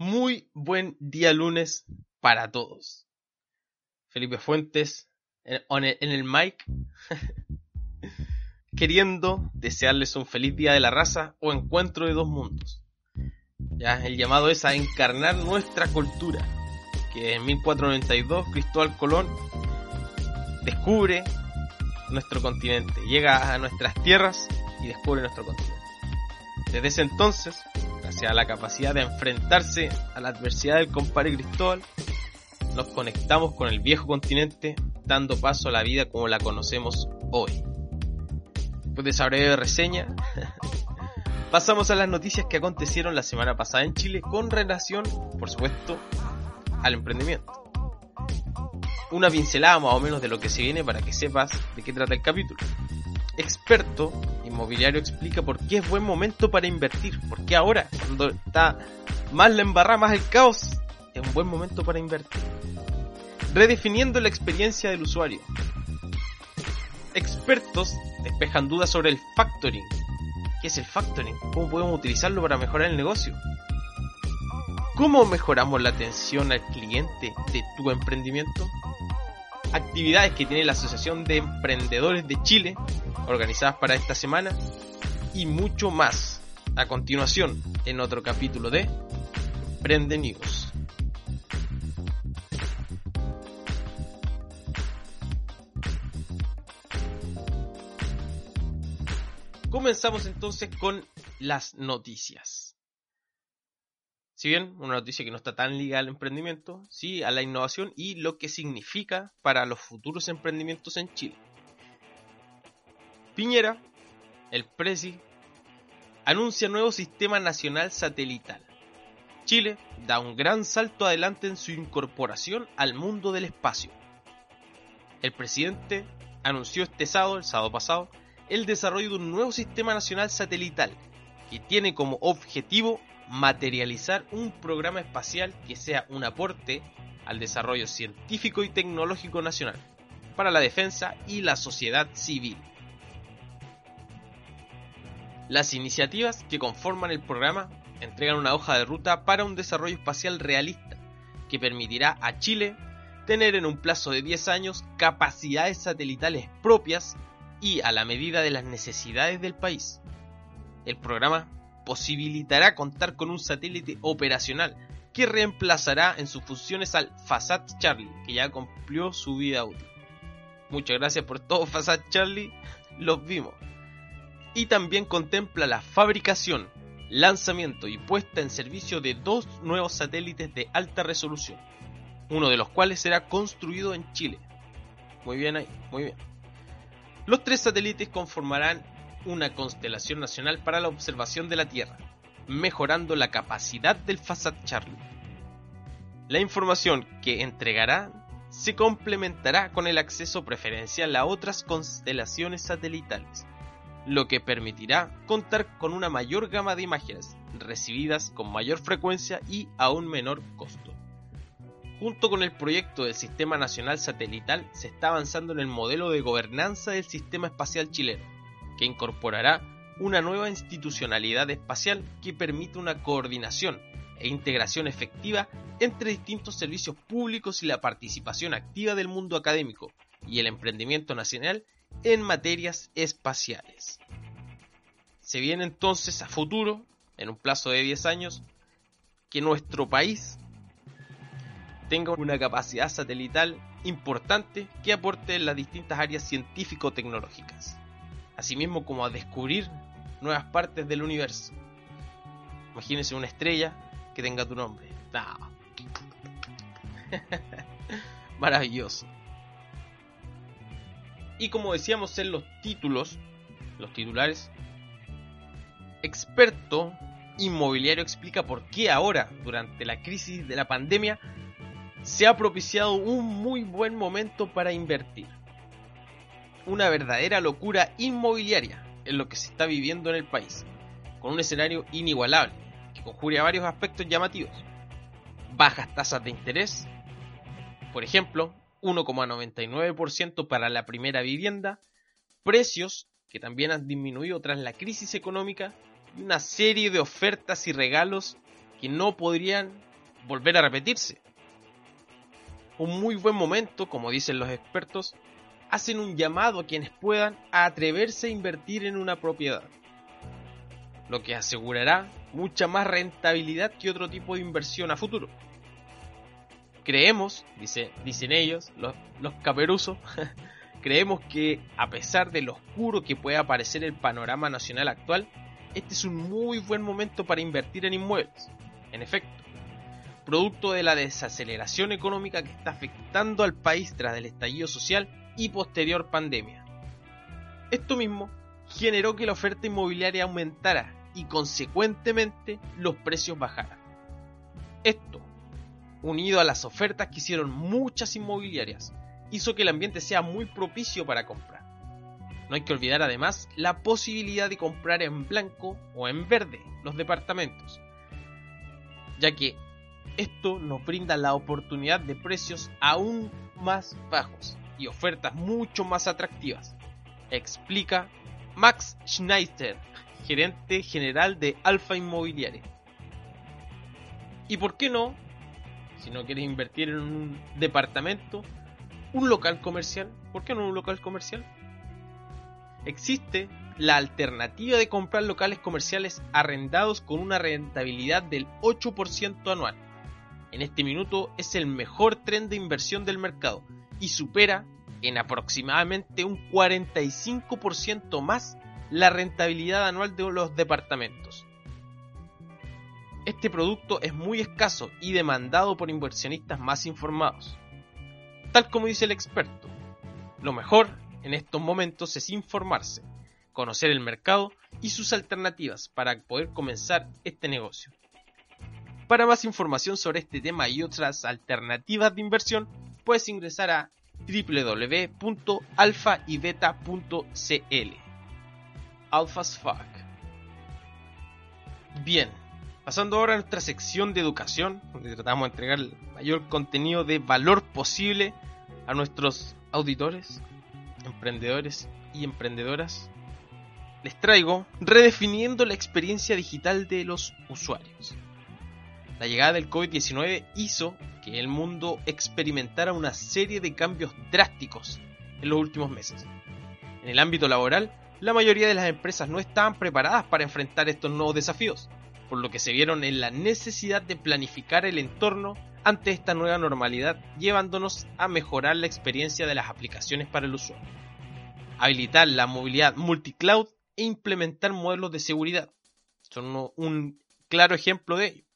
Muy buen día lunes para todos. Felipe Fuentes en, el mic queriendo desearles un feliz día de la raza o encuentro de dos mundos. Ya el llamado es a encarnar nuestra cultura, que en 1492 Cristóbal Colón descubre nuestro continente, llega a nuestras tierras y descubre nuestro continente. Desde ese entonces, gracias a la capacidad de enfrentarse a la adversidad del compadre Cristóbal, nos conectamos con el viejo continente, dando paso a la vida como la conocemos hoy. Después de esa breve reseña, pasamos a las noticias que acontecieron la semana pasada en Chile con relación, por supuesto, al emprendimiento. Una pincelada más o menos de lo que se viene para que sepas de qué trata el capítulo. Experto inmobiliario explica por qué es buen momento para invertir. Porque ahora, cuando está más la embarrada, más el caos, es un buen momento para invertir. Redefiniendo la experiencia del usuario. Expertos despejan dudas sobre el factoring. ¿Qué es el factoring? ¿Cómo podemos utilizarlo para mejorar el negocio? ¿Cómo mejoramos la atención al cliente de tu emprendimiento? Actividades que tiene la Asociación de Emprendedores de Chile, organizadas para esta semana, y mucho más. A continuación, en otro capítulo de Emprende News. Comenzamos entonces con las noticias. Si bien una noticia que no está tan ligada al emprendimiento, sí a la innovación y lo que significa para los futuros emprendimientos en Chile. Piñera, el Presi, anuncia nuevo sistema nacional satelital. Chile da un gran salto adelante en su incorporación al mundo del espacio. El presidente anunció este sábado, el sábado pasado, el desarrollo de un nuevo sistema nacional satelital que tiene como objetivo materializar un programa espacial que sea un aporte al desarrollo científico y tecnológico nacional para la defensa y la sociedad civil. Las iniciativas que conforman el programa entregan una hoja de ruta para un desarrollo espacial realista que permitirá a Chile tener en un plazo de 10 años capacidades satelitales propias y a la medida de las necesidades del país. El programa posibilitará contar con un satélite operacional que reemplazará en sus funciones al FASAT Charlie, que ya cumplió su vida útil. Muchas gracias por todo FASAT Charlie, los vimos. Y también contempla la fabricación, lanzamiento y puesta en servicio de dos nuevos satélites de alta resolución, uno de los cuales será construido en Chile. Muy bien ahí, muy bien. Los tres satélites conformarán una constelación nacional para la observación de la Tierra, mejorando la capacidad del FASAT Charlie. La información que entregará se complementará con el acceso preferencial a otras constelaciones satelitales, lo que permitirá contar con una mayor gama de imágenes recibidas con mayor frecuencia y a un menor costo. Junto con el proyecto del Sistema Nacional Satelital se está avanzando en el modelo de gobernanza del sistema espacial chileno, que incorporará una nueva institucionalidad espacial que permite una coordinación e integración efectiva entre distintos servicios públicos y la participación activa del mundo académico y el emprendimiento nacional en materias espaciales. Se viene entonces a futuro, en un plazo de 10 años, que nuestro país tenga una capacidad satelital importante que aporte en las distintas áreas científico-tecnológicas, asimismo como a descubrir nuevas partes del universo. Imagínense una estrella que tenga tu nombre. Maravilloso. Y como decíamos en los títulos, los titulares, experto inmobiliario explica por qué ahora, durante la crisis de la pandemia, se ha propiciado un muy buen momento para invertir. Una verdadera locura inmobiliaria en lo que se está viviendo en el país, con un escenario inigualable que conjuria varios aspectos llamativos. Bajas tasas de interés, por ejemplo, 1,99% para la primera vivienda, precios que también han disminuido tras la crisis económica y una serie de ofertas y regalos que no podrían volver a repetirse. Un muy buen momento, como dicen los expertos, hacen un llamado a quienes puedan a atreverse a invertir en una propiedad, lo que asegurará mucha más rentabilidad que otro tipo de inversión a futuro. Creemos, dice, dicen ellos, los, los creemos que a pesar de lo oscuro que pueda parecer el panorama nacional actual, este es un muy buen momento para invertir en inmuebles. En efecto, producto de la desaceleración económica que está afectando al país tras el estallido social y posterior pandemia. Esto mismo generó que la oferta inmobiliaria aumentara y consecuentemente los precios bajaran. Esto, unido a las ofertas que hicieron muchas inmobiliarias, hizo que el ambiente sea muy propicio para comprar. No hay que olvidar además la posibilidad de comprar en blanco o en verde los departamentos, ya que esto nos brinda la oportunidad de precios aún más bajos y ofertas mucho más atractivas, explica Max Schneider, gerente general de Alfa Inmobiliaria. ¿Y por qué no? Si no quieres invertir en un departamento, un local comercial. ¿Por qué no un local comercial? Existe la alternativa de comprar locales comerciales arrendados con una rentabilidad del 8% anual. En este minuto es el mejor tren de inversión del mercado y supera en aproximadamente un 45% más la rentabilidad anual de los departamentos. Este producto es muy escaso y demandado por inversionistas más informados. Tal como dice el experto, lo mejor en estos momentos es informarse, conocer el mercado y sus alternativas para poder comenzar este negocio. Para más información sobre este tema y otras alternativas de inversión, puedes ingresar a www.alfaybeta.cl. Alphas Bien, pasando ahora a nuestra sección de educación, donde tratamos de entregar el mayor contenido de valor posible a nuestros auditores, emprendedores y emprendedoras, les traigo redefiniendo la experiencia digital de los usuarios. La llegada del COVID-19 hizo que el mundo experimentara una serie de cambios drásticos en los últimos meses. En el ámbito laboral, la mayoría de las empresas no estaban preparadas para enfrentar estos nuevos desafíos, por lo que se vieron en la necesidad de planificar el entorno ante esta nueva normalidad, llevándonos a mejorar la experiencia de las aplicaciones para el usuario, habilitar la movilidad multicloud e implementar modelos de seguridad. Son un claro ejemplo de ello.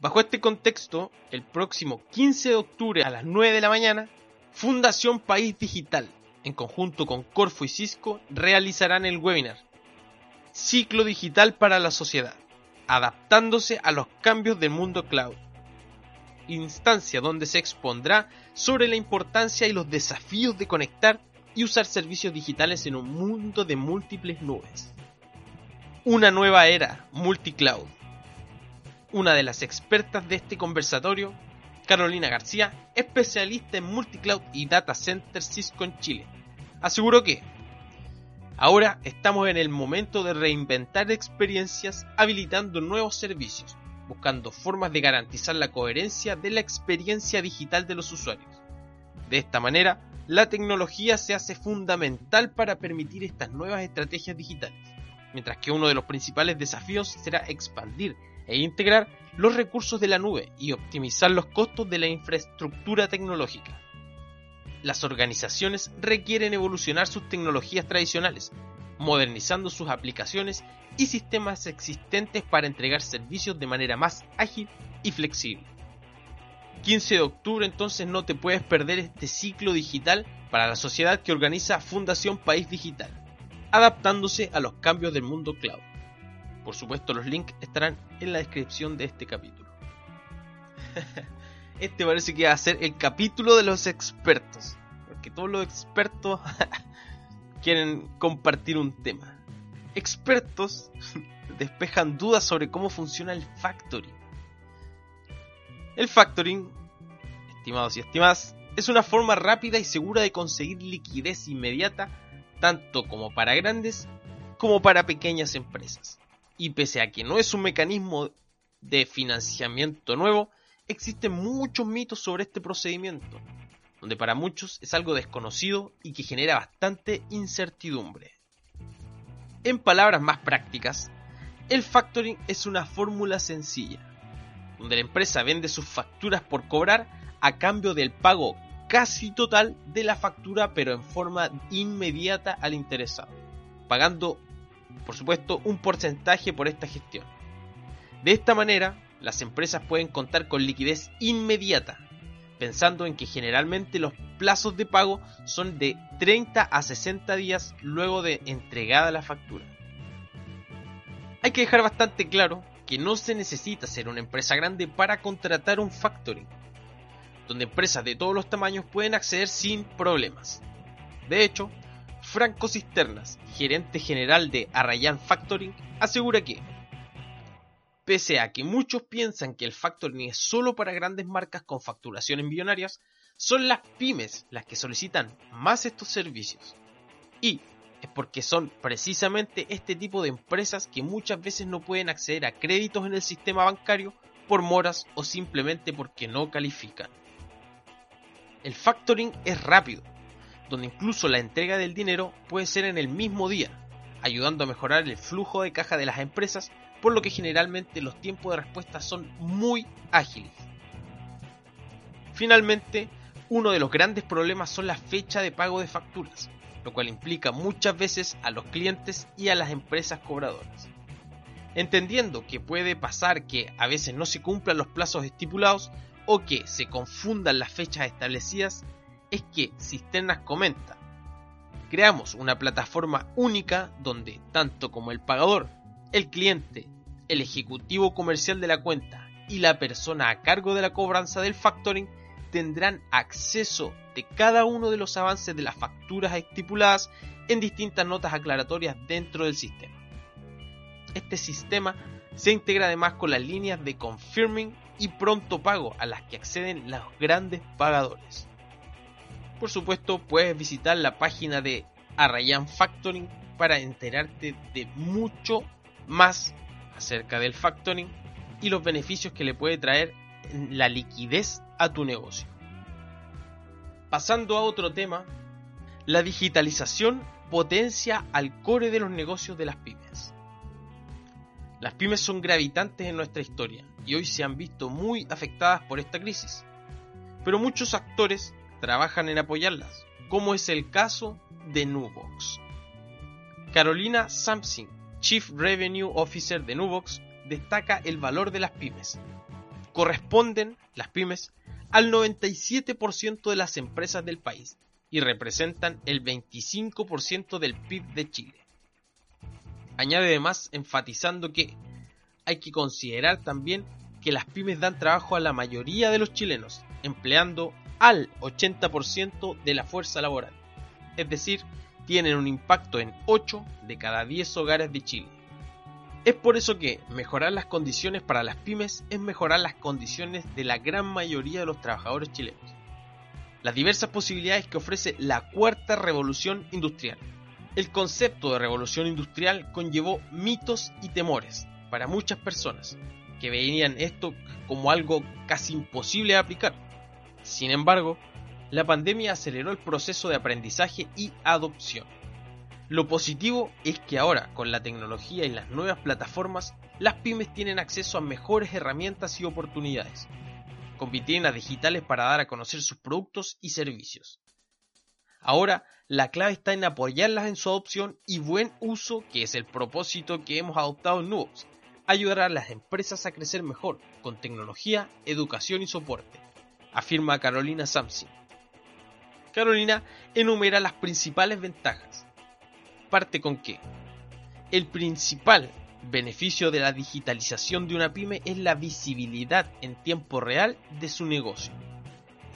Bajo este contexto, el próximo 15 de octubre a las 9 de la mañana, Fundación País Digital, en conjunto con Corfo y Cisco, realizarán el webinar Ciclo Digital para la Sociedad, adaptándose a los cambios del mundo cloud. Instancia donde se expondrá sobre la importancia y los desafíos de conectar y usar servicios digitales en un mundo de múltiples nubes. Una nueva era multicloud una de las expertas de este conversatorio, Carolina García, especialista en multicloud y data center Cisco en Chile, aseguró que ahora estamos en el momento de reinventar experiencias habilitando nuevos servicios, buscando formas de garantizar la coherencia de la experiencia digital de los usuarios. De esta manera, la tecnología se hace fundamental para permitir estas nuevas estrategias digitales, mientras que uno de los principales desafíos será expandir e integrar los recursos de la nube y optimizar los costos de la infraestructura tecnológica. Las organizaciones requieren evolucionar sus tecnologías tradicionales, modernizando sus aplicaciones y sistemas existentes para entregar servicios de manera más ágil y flexible. 15 de octubre entonces no te puedes perder este ciclo digital para la sociedad que organiza Fundación País Digital, adaptándose a los cambios del mundo cloud. Por supuesto, los links estarán en la descripción de este capítulo. este parece que va a ser el capítulo de los expertos. Porque todos los expertos quieren compartir un tema. Expertos despejan dudas sobre cómo funciona el factoring. El factoring, estimados y estimadas, es una forma rápida y segura de conseguir liquidez inmediata tanto como para grandes como para pequeñas empresas y pese a que no es un mecanismo de financiamiento nuevo, existen muchos mitos sobre este procedimiento, donde para muchos es algo desconocido y que genera bastante incertidumbre. En palabras más prácticas, el factoring es una fórmula sencilla, donde la empresa vende sus facturas por cobrar a cambio del pago casi total de la factura pero en forma inmediata al interesado, pagando por supuesto un porcentaje por esta gestión. De esta manera, las empresas pueden contar con liquidez inmediata, pensando en que generalmente los plazos de pago son de 30 a 60 días luego de entregada la factura. Hay que dejar bastante claro que no se necesita ser una empresa grande para contratar un factoring, donde empresas de todos los tamaños pueden acceder sin problemas. De hecho, Franco Cisternas, gerente general de Arrayan Factoring, asegura que Pese a que muchos piensan que el factoring es solo para grandes marcas con facturaciones millonarias, son las pymes las que solicitan más estos servicios. Y es porque son precisamente este tipo de empresas que muchas veces no pueden acceder a créditos en el sistema bancario por moras o simplemente porque no califican. El factoring es rápido, donde incluso la entrega del dinero puede ser en el mismo día, ayudando a mejorar el flujo de caja de las empresas por lo que generalmente los tiempos de respuesta son muy ágiles. Finalmente, uno de los grandes problemas son la fecha de pago de facturas, lo cual implica muchas veces a los clientes y a las empresas cobradoras. Entendiendo que puede pasar que a veces no se cumplan los plazos estipulados o que se confundan las fechas establecidas, es que Cisternas comenta, creamos una plataforma única donde tanto como el pagador el cliente, el ejecutivo comercial de la cuenta y la persona a cargo de la cobranza del factoring tendrán acceso de cada uno de los avances de las facturas estipuladas en distintas notas aclaratorias dentro del sistema. Este sistema se integra además con las líneas de confirming y pronto pago a las que acceden los grandes pagadores. Por supuesto, puedes visitar la página de Arrayan Factoring para enterarte de mucho más acerca del factoring y los beneficios que le puede traer la liquidez a tu negocio. Pasando a otro tema, la digitalización potencia al core de los negocios de las pymes. Las pymes son gravitantes en nuestra historia y hoy se han visto muy afectadas por esta crisis, pero muchos actores trabajan en apoyarlas, como es el caso de Nubox. Carolina Samsing, Chief Revenue Officer de Nubox, destaca el valor de las pymes. Corresponden las pymes al 97% de las empresas del país y representan el 25% del PIB de Chile. Añade además enfatizando que hay que considerar también que las pymes dan trabajo a la mayoría de los chilenos, empleando al 80% de la fuerza laboral, es decir, tienen un impacto en 8 de cada 10 hogares de Chile. Es por eso que mejorar las condiciones para las pymes es mejorar las condiciones de la gran mayoría de los trabajadores chilenos. Las diversas posibilidades que ofrece la cuarta revolución industrial. El concepto de revolución industrial conllevó mitos y temores para muchas personas, que veían esto como algo casi imposible de aplicar. Sin embargo, la pandemia aceleró el proceso de aprendizaje y adopción. Lo positivo es que ahora, con la tecnología y las nuevas plataformas, las pymes tienen acceso a mejores herramientas y oportunidades, con vitrinas digitales para dar a conocer sus productos y servicios. Ahora, la clave está en apoyarlas en su adopción y buen uso, que es el propósito que hemos adoptado en Nubox, ayudar a las empresas a crecer mejor, con tecnología, educación y soporte, afirma Carolina Samsing Carolina enumera las principales ventajas. Parte con que el principal beneficio de la digitalización de una pyme es la visibilidad en tiempo real de su negocio.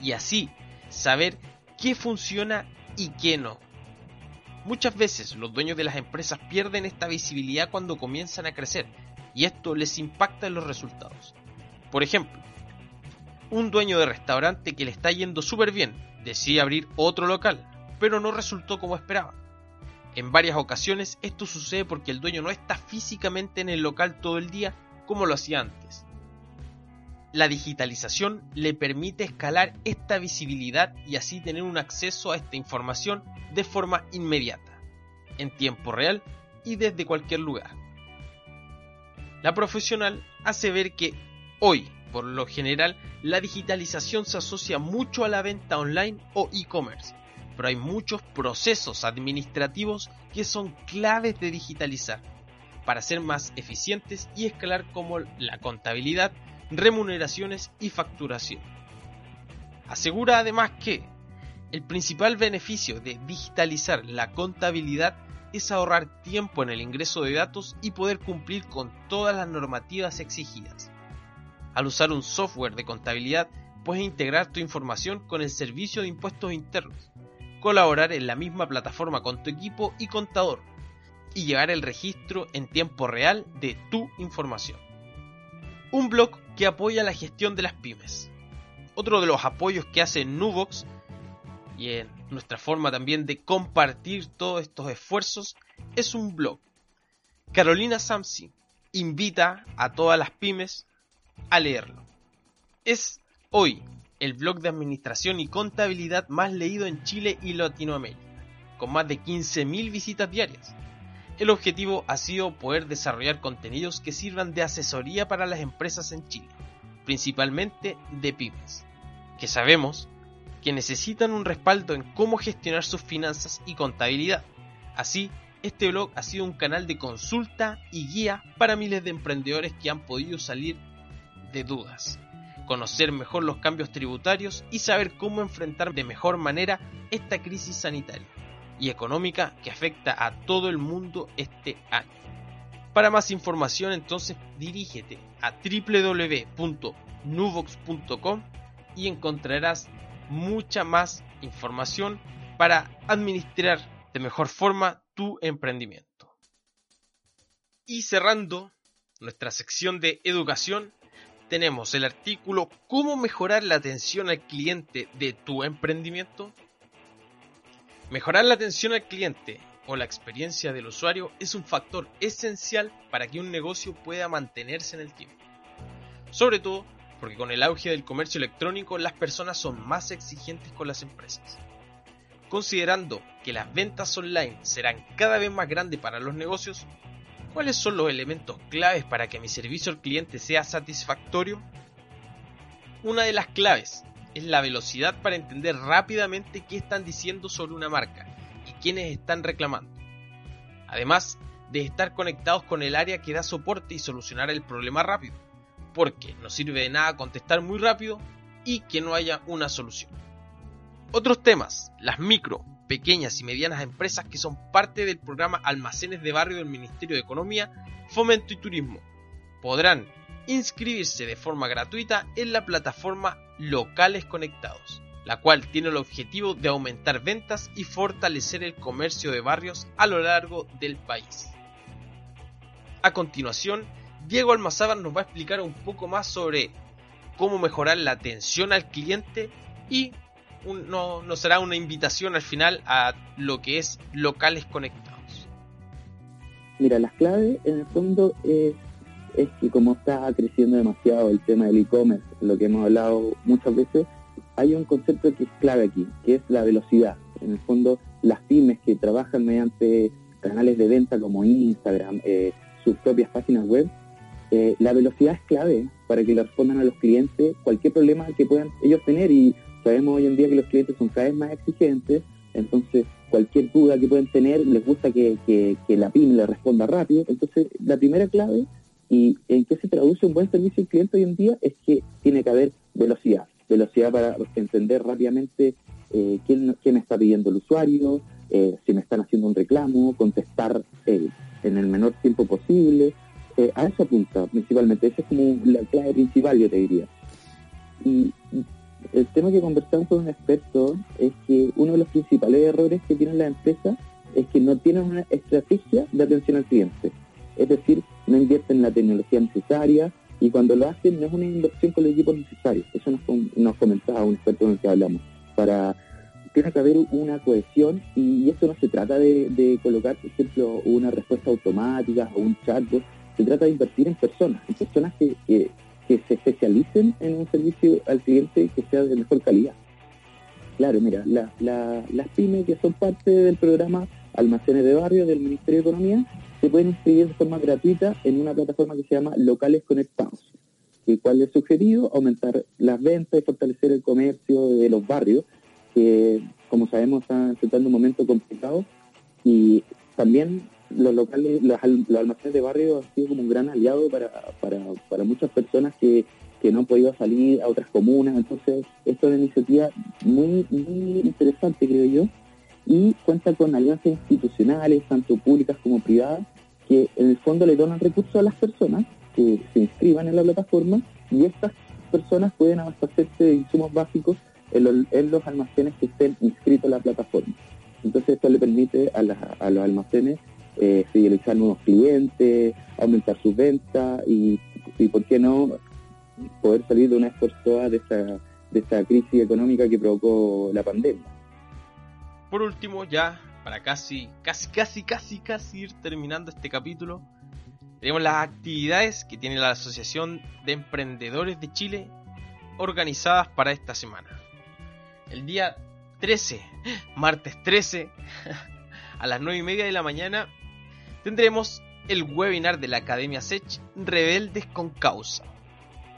Y así saber qué funciona y qué no. Muchas veces los dueños de las empresas pierden esta visibilidad cuando comienzan a crecer y esto les impacta en los resultados. Por ejemplo, un dueño de restaurante que le está yendo súper bien decide abrir otro local, pero no resultó como esperaba. En varias ocasiones esto sucede porque el dueño no está físicamente en el local todo el día como lo hacía antes, La digitalización le permite escalar esta visibilidad y así tener un acceso a esta información de forma inmediata, en tiempo real y desde cualquier lugar. La profesional hace ver que hoy, por lo general, la digitalización se asocia mucho a la venta online o e-commerce, pero hay muchos procesos administrativos que son claves de digitalizar para ser más eficientes y escalar como la contabilidad, remuneraciones y facturación. Asegura además que el principal beneficio de digitalizar la contabilidad es ahorrar tiempo en el ingreso de datos y poder cumplir con todas las normativas exigidas. Al usar un software de contabilidad, puedes integrar tu información con el servicio de impuestos internos, colaborar en la misma plataforma con tu equipo y contador, y llevar el registro en tiempo real de tu información. Un blog que apoya la gestión de las pymes. Otro de los apoyos que hace Nubox y en nuestra forma también de compartir todos estos esfuerzos es un blog. Carolina Samsi invita a todas las pymes a leerlo. Es hoy el blog de administración y contabilidad más leído en Chile y Latinoamérica, con más de 15.000 visitas diarias. El objetivo ha sido poder desarrollar contenidos que sirvan de asesoría para las empresas en Chile, principalmente de pymes, que sabemos que necesitan un respaldo en cómo gestionar sus finanzas y contabilidad. Así, este blog ha sido un canal de consulta y guía para miles de emprendedores que han podido salir de dudas, conocer mejor los cambios tributarios y saber cómo enfrentar de mejor manera esta crisis sanitaria y económica que afecta a todo el mundo este año. Para más información entonces dirígete a www.nuvox.com y encontrarás mucha más información para administrar de mejor forma tu emprendimiento. Y cerrando nuestra sección de educación, tenemos el artículo ¿Cómo mejorar la atención al cliente de tu emprendimiento? Mejorar la atención al cliente o la experiencia del usuario es un factor esencial para que un negocio pueda mantenerse en el tiempo. Sobre todo porque con el auge del comercio electrónico las personas son más exigentes con las empresas. Considerando que las ventas online serán cada vez más grandes para los negocios, ¿cuáles son los elementos claves para que mi servicio al cliente sea satisfactorio? Una de las claves es la velocidad para entender rápidamente qué están diciendo sobre una marca y quiénes están reclamando. Además de estar conectados con el área que da soporte y solucionar el problema rápido, porque no sirve de nada contestar muy rápido y que no haya una solución. Otros temas, las micro, pequeñas y medianas empresas que son parte del programa Almacenes de Barrio del Ministerio de Economía, Fomento y Turismo, podrán inscribirse de forma gratuita en la plataforma Locales Conectados, la cual tiene el objetivo de aumentar ventas y fortalecer el comercio de barrios a lo largo del país. A continuación, Diego Almazábal nos va a explicar un poco más sobre cómo mejorar la atención al cliente y nos será una invitación al final a lo que es locales conectados. Mira, las claves en el fondo es es que como está creciendo demasiado el tema del e-commerce, lo que hemos hablado muchas veces, hay un concepto que es clave aquí, que es la velocidad. En el fondo, las pymes que trabajan mediante canales de venta como Instagram, eh, sus propias páginas web, eh, la velocidad es clave para que le respondan a los clientes cualquier problema que puedan ellos tener y sabemos hoy en día que los clientes son cada vez más exigentes, entonces cualquier duda que pueden tener les gusta que, la pyme le responda rápido, entonces la primera clave ¿Y en qué se traduce un buen servicio al cliente hoy en día? Es que tiene que haber velocidad, velocidad para entender rápidamente eh, quién, está pidiendo el usuario, eh, si me están haciendo un reclamo, contestar eh, en el menor tiempo posible. a eso apunta principalmente, esa es como la clave principal, yo te diría. Y el tema que conversamos con un experto es que uno de los principales errores que tienen las empresas es que no tienen una estrategia de atención al cliente. Es decir, no invierten en la tecnología necesaria y cuando lo hacen no es una inversión con el equipo necesario. Eso nos, nos comentaba un experto con el que hablamos. Para tiene que haber una cohesión y, eso no se trata de, colocar, por ejemplo, una respuesta automática o un chatbot, se trata de invertir en personas, en personas que, que se especialicen en un servicio al cliente que sea de mejor calidad. Claro, mira, las pymes que son parte del programa Almacenes de Barrio del Ministerio de Economía se pueden inscribir de forma gratuita en una plataforma que se llama Locales Conectados, que cual es sugerido aumentar las ventas y fortalecer el comercio de los barrios, que como sabemos están enfrentando un momento complicado y también los locales, los, almacenes de barrio han sido como un gran aliado para, para, muchas personas que, que no han podido salir a otras comunas. Entonces, esto es una iniciativa muy, muy interesante, creo yo, y cuenta con alianzas institucionales, tanto públicas como privadas, que en el fondo le donan recursos a las personas que se inscriban en la plataforma y estas personas pueden abastecerse de insumos básicos en los, almacenes que estén inscritos en la plataforma. Entonces esto le permite a, a los almacenes eh, fidelizar nuevos clientes, aumentar sus ventas y, y, ¿por qué no?, poder salir de una todas de esta, de esta crisis económica que provocó la pandemia. Por último, ya para casi, casi, casi, casi, casi ir terminando este capítulo, tenemos las actividades que tiene la Asociación de Emprendedores de Chile organizadas para esta semana. El día 13, martes 13, a las 9 y media de la mañana, tendremos el webinar de la Academia SECH Rebeldes con Causa.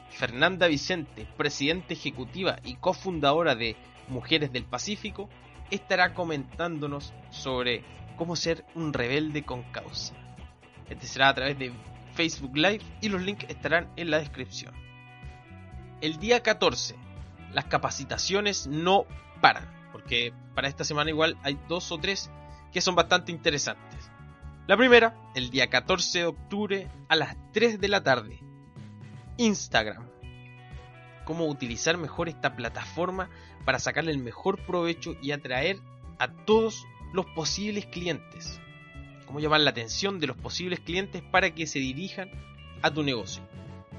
Fernanda Vicente, presidenta ejecutiva y cofundadora de Mujeres del Pacífico, estará comentándonos sobre cómo ser un rebelde con causa. Este será a través de Facebook Live y los links estarán en la descripción. El día 14, las capacitaciones no paran, porque para esta semana igual hay dos o tres que son bastante interesantes. La primera, el día 14 de octubre a las 3 de la tarde. Instagram. Cómo utilizar mejor esta plataforma para sacarle el mejor provecho y atraer a todos los posibles clientes. Cómo llamar la atención de los posibles clientes para que se dirijan a tu negocio.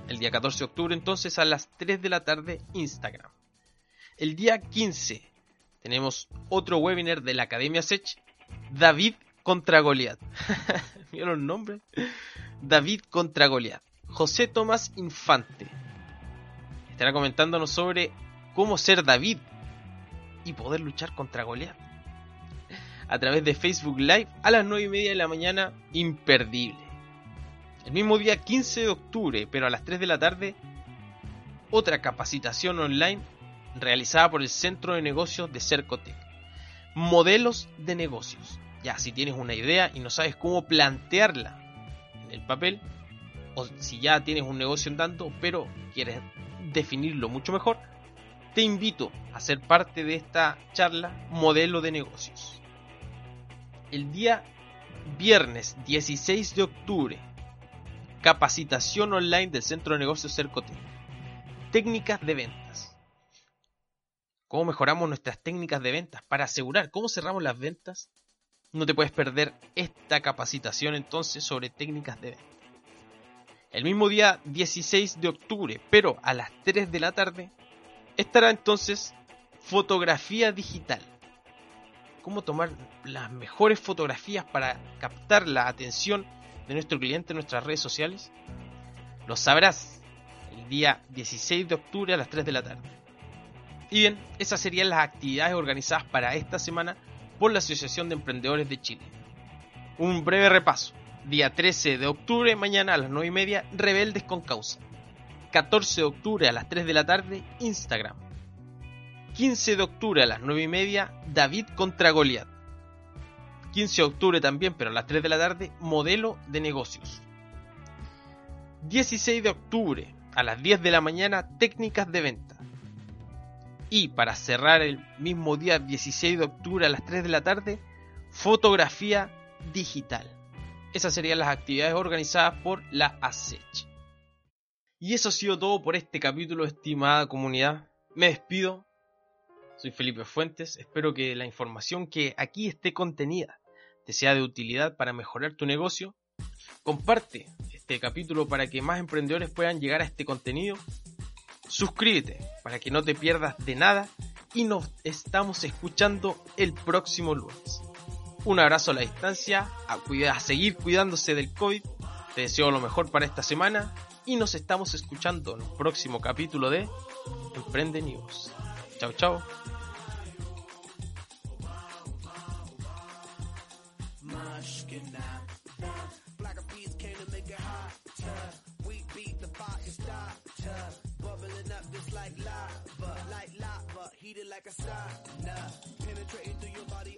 El día 14 de octubre entonces a las 3 de la tarde Instagram. El día 15 tenemos otro webinar de la Academia Sech, David contra Goliat. Mira los nombres. David contra Goliat. José Tomás Infante. Estará comentándonos sobre cómo ser David y poder luchar contra Goliat. A través de Facebook Live a las 9 y media de la mañana, imperdible. El mismo día 15 de octubre, pero a las 3 de la tarde, otra capacitación online realizada por el Centro de Negocios de Cercotec. Modelos de negocios. Si tienes una idea y no sabes cómo plantearla en el papel, o si ya tienes un negocio andando, pero quieres definirlo mucho mejor, te invito a ser parte de esta charla Modelo de Negocios. El día viernes 16 de octubre, capacitación online del Centro de Negocios Cercote. Técnicas de ventas. ¿Cómo mejoramos nuestras técnicas de ventas para asegurar cómo cerramos las ventas no te puedes perder esta capacitación entonces sobre técnicas de venta. El mismo día 16 de octubre, pero a las 3 de la tarde, estará entonces fotografía digital. Cómo tomar las mejores fotografías para captar la atención de nuestro cliente en nuestras redes sociales. Lo sabrás el día 16 de octubre a las 3 de la tarde. Y bien, esas serían las actividades organizadas para esta semana por la Asociación de Emprendedores de Chile. Un breve repaso. Día 13 de octubre, mañana a las 9 y media, Rebeldes con Causa. 14 de octubre a las 3 de la tarde, Instagram. 15 de octubre a las 9 y media, David contra Goliat. 15 de octubre también, pero a las 3 de la tarde, Modelo de Negocios. 16 de octubre a las 10 de la mañana, Técnicas de Venta. Y para cerrar el mismo día 16 de octubre a las 3 de la tarde, fotografía digital. Esas serían las actividades organizadas por la ASECH. Y eso ha sido todo por este capítulo, estimada comunidad. Me despido. Soy Felipe Fuentes. Espero que la información que aquí esté contenida te sea de utilidad para mejorar tu negocio. Comparte este capítulo para que más emprendedores puedan llegar a este contenido suscríbete para que no te pierdas de nada y nos estamos escuchando el próximo lunes. Un abrazo a la distancia, a, a seguir cuidándose del COVID, te deseo lo mejor para esta semana y nos estamos escuchando en el próximo capítulo de Emprende News. Chao, chao. Like a sauna, penetrating through your body.